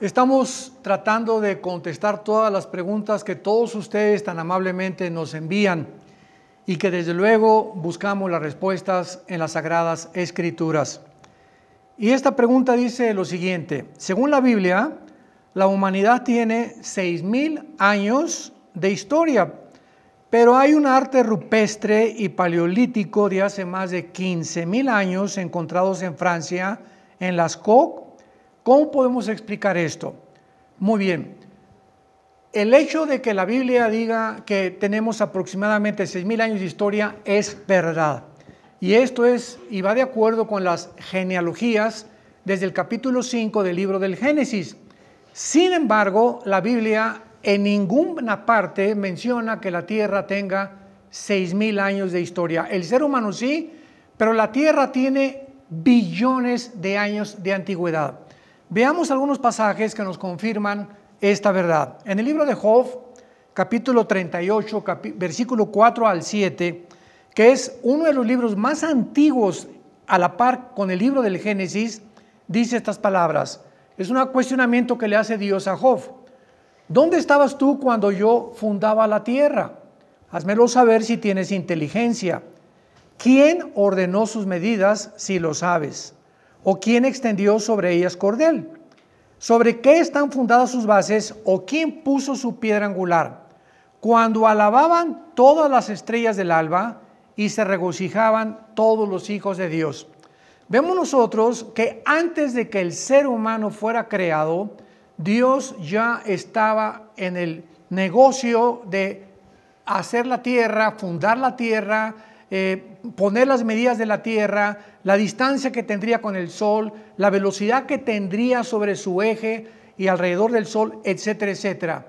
Estamos tratando de contestar todas las preguntas que todos ustedes tan amablemente nos envían y que desde luego buscamos las respuestas en las sagradas escrituras. Y esta pregunta dice lo siguiente, según la Biblia, la humanidad tiene 6.000 años de historia, pero hay un arte rupestre y paleolítico de hace más de 15.000 años encontrados en Francia, en las Coques, ¿Cómo podemos explicar esto? Muy bien. El hecho de que la Biblia diga que tenemos aproximadamente 6.000 años de historia es verdad. Y esto es, y va de acuerdo con las genealogías desde el capítulo 5 del libro del Génesis. Sin embargo, la Biblia en ninguna parte menciona que la tierra tenga 6.000 años de historia. El ser humano sí, pero la tierra tiene billones de años de antigüedad. Veamos algunos pasajes que nos confirman esta verdad. En el libro de Job, capítulo 38, versículo 4 al 7, que es uno de los libros más antiguos a la par con el libro del Génesis, dice estas palabras. Es un cuestionamiento que le hace Dios a Job. ¿Dónde estabas tú cuando yo fundaba la tierra? Házmelo saber si tienes inteligencia. ¿Quién ordenó sus medidas si lo sabes? ¿O quién extendió sobre ellas cordel? ¿Sobre qué están fundadas sus bases? ¿O quién puso su piedra angular? Cuando alababan todas las estrellas del alba y se regocijaban todos los hijos de Dios. Vemos nosotros que antes de que el ser humano fuera creado, Dios ya estaba en el negocio de hacer la tierra, fundar la tierra, eh, poner las medidas de la Tierra, la distancia que tendría con el Sol, la velocidad que tendría sobre su eje y alrededor del Sol, etcétera, etcétera.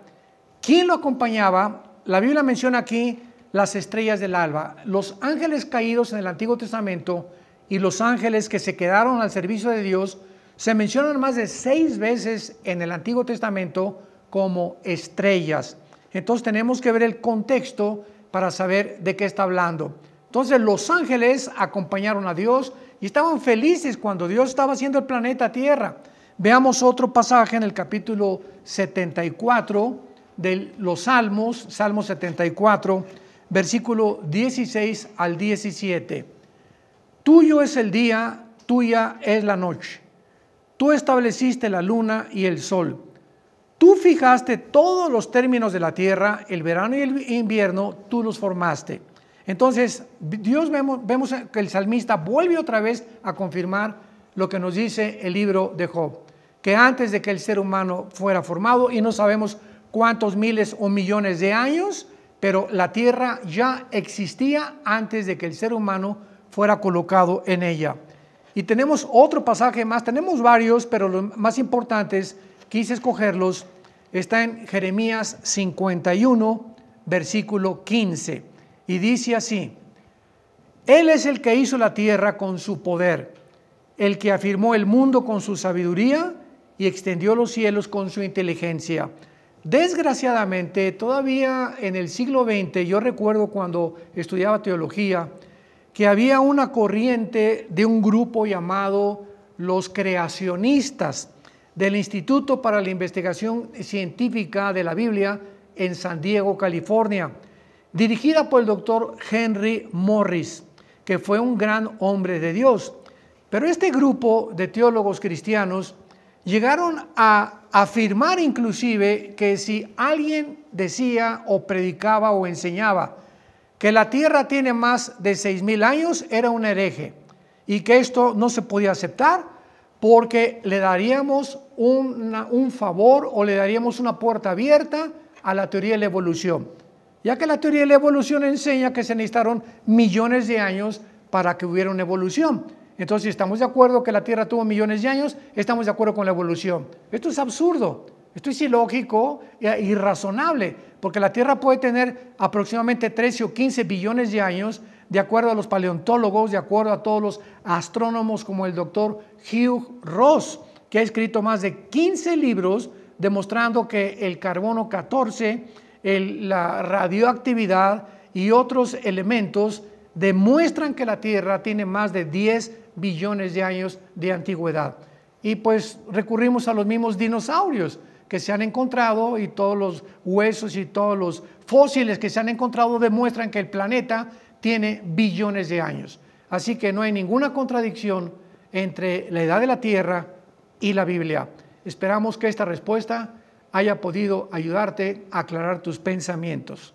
¿Quién lo acompañaba? La Biblia menciona aquí las estrellas del alba, los ángeles caídos en el Antiguo Testamento y los ángeles que se quedaron al servicio de Dios se mencionan más de seis veces en el Antiguo Testamento como estrellas. Entonces tenemos que ver el contexto para saber de qué está hablando. Entonces los ángeles acompañaron a Dios y estaban felices cuando Dios estaba haciendo el planeta Tierra. Veamos otro pasaje en el capítulo 74 de los Salmos, Salmo 74, versículo 16 al 17. Tuyo es el día, tuya es la noche. Tú estableciste la luna y el sol. Tú fijaste todos los términos de la tierra, el verano y el invierno, tú los formaste. Entonces, Dios vemos, vemos que el salmista vuelve otra vez a confirmar lo que nos dice el libro de Job, que antes de que el ser humano fuera formado, y no sabemos cuántos miles o millones de años, pero la tierra ya existía antes de que el ser humano fuera colocado en ella. Y tenemos otro pasaje más, tenemos varios, pero los más importantes, quise escogerlos, está en Jeremías 51, versículo 15. Y dice así, Él es el que hizo la tierra con su poder, el que afirmó el mundo con su sabiduría y extendió los cielos con su inteligencia. Desgraciadamente, todavía en el siglo XX, yo recuerdo cuando estudiaba teología, que había una corriente de un grupo llamado los creacionistas del Instituto para la Investigación Científica de la Biblia en San Diego, California dirigida por el doctor Henry Morris, que fue un gran hombre de Dios. Pero este grupo de teólogos cristianos llegaron a afirmar inclusive que si alguien decía o predicaba o enseñaba que la tierra tiene más de seis mil años, era un hereje y que esto no se podía aceptar porque le daríamos un favor o le daríamos una puerta abierta a la teoría de la evolución ya que la teoría de la evolución enseña que se necesitaron millones de años para que hubiera una evolución. Entonces, si estamos de acuerdo que la Tierra tuvo millones de años, estamos de acuerdo con la evolución. Esto es absurdo, esto es ilógico e irrazonable, porque la Tierra puede tener aproximadamente 13 o 15 billones de años, de acuerdo a los paleontólogos, de acuerdo a todos los astrónomos como el doctor Hugh Ross, que ha escrito más de 15 libros demostrando que el carbono 14 la radioactividad y otros elementos demuestran que la Tierra tiene más de 10 billones de años de antigüedad. y pues recurrimos a los mismos dinosaurios que se han encontrado y todos los huesos y todos los fósiles que se han encontrado demuestran que el planeta tiene billones de años. Así que no hay ninguna contradicción entre la edad de la Tierra y la Biblia. Esperamos que esta respuesta haya podido ayudarte a aclarar tus pensamientos.